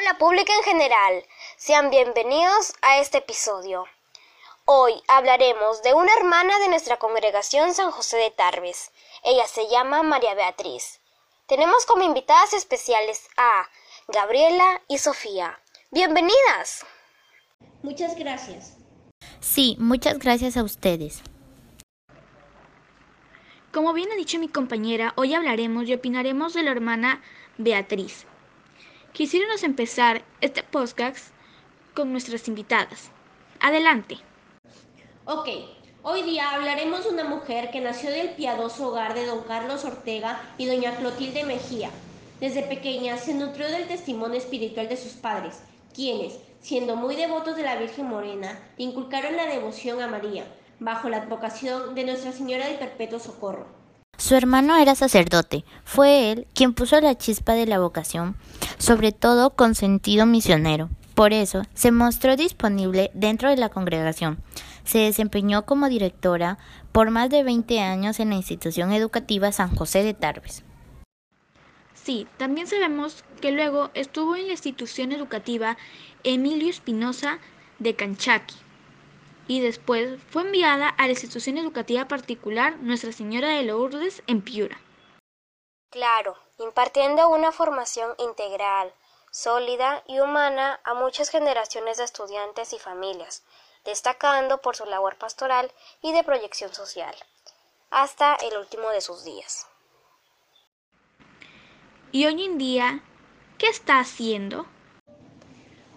Hola público en general, sean bienvenidos a este episodio. Hoy hablaremos de una hermana de nuestra congregación San José de Tarbes. Ella se llama María Beatriz. Tenemos como invitadas especiales a Gabriela y Sofía. Bienvenidas. Muchas gracias. Sí, muchas gracias a ustedes. Como bien ha dicho mi compañera, hoy hablaremos y opinaremos de la hermana Beatriz. Quisiéramos empezar este podcast con nuestras invitadas. Adelante. Ok, hoy día hablaremos de una mujer que nació del piadoso hogar de don Carlos Ortega y doña Clotilde Mejía. Desde pequeña se nutrió del testimonio espiritual de sus padres, quienes, siendo muy devotos de la Virgen Morena, inculcaron la devoción a María, bajo la advocación de Nuestra Señora del Perpetuo Socorro. Su hermano era sacerdote. Fue él quien puso la chispa de la vocación, sobre todo con sentido misionero. Por eso se mostró disponible dentro de la congregación. Se desempeñó como directora por más de 20 años en la institución educativa San José de Tarbes. Sí, también sabemos que luego estuvo en la institución educativa Emilio Espinosa de Canchaqui y después fue enviada a la institución educativa particular Nuestra Señora de Lourdes en Piura. Claro, impartiendo una formación integral, sólida y humana a muchas generaciones de estudiantes y familias, destacando por su labor pastoral y de proyección social, hasta el último de sus días. Y hoy en día, ¿qué está haciendo?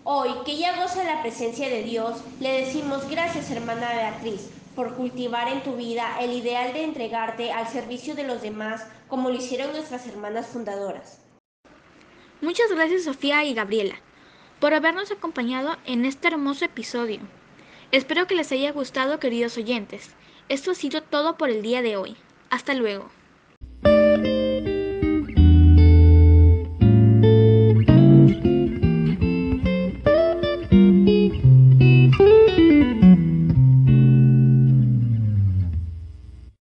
Hoy, que ya goza la presencia de Dios, le decimos gracias, hermana Beatriz, por cultivar en tu vida el ideal de entregarte al servicio de los demás, como lo hicieron nuestras hermanas fundadoras. Muchas gracias, Sofía y Gabriela, por habernos acompañado en este hermoso episodio. Espero que les haya gustado, queridos oyentes. Esto ha sido todo por el día de hoy. Hasta luego.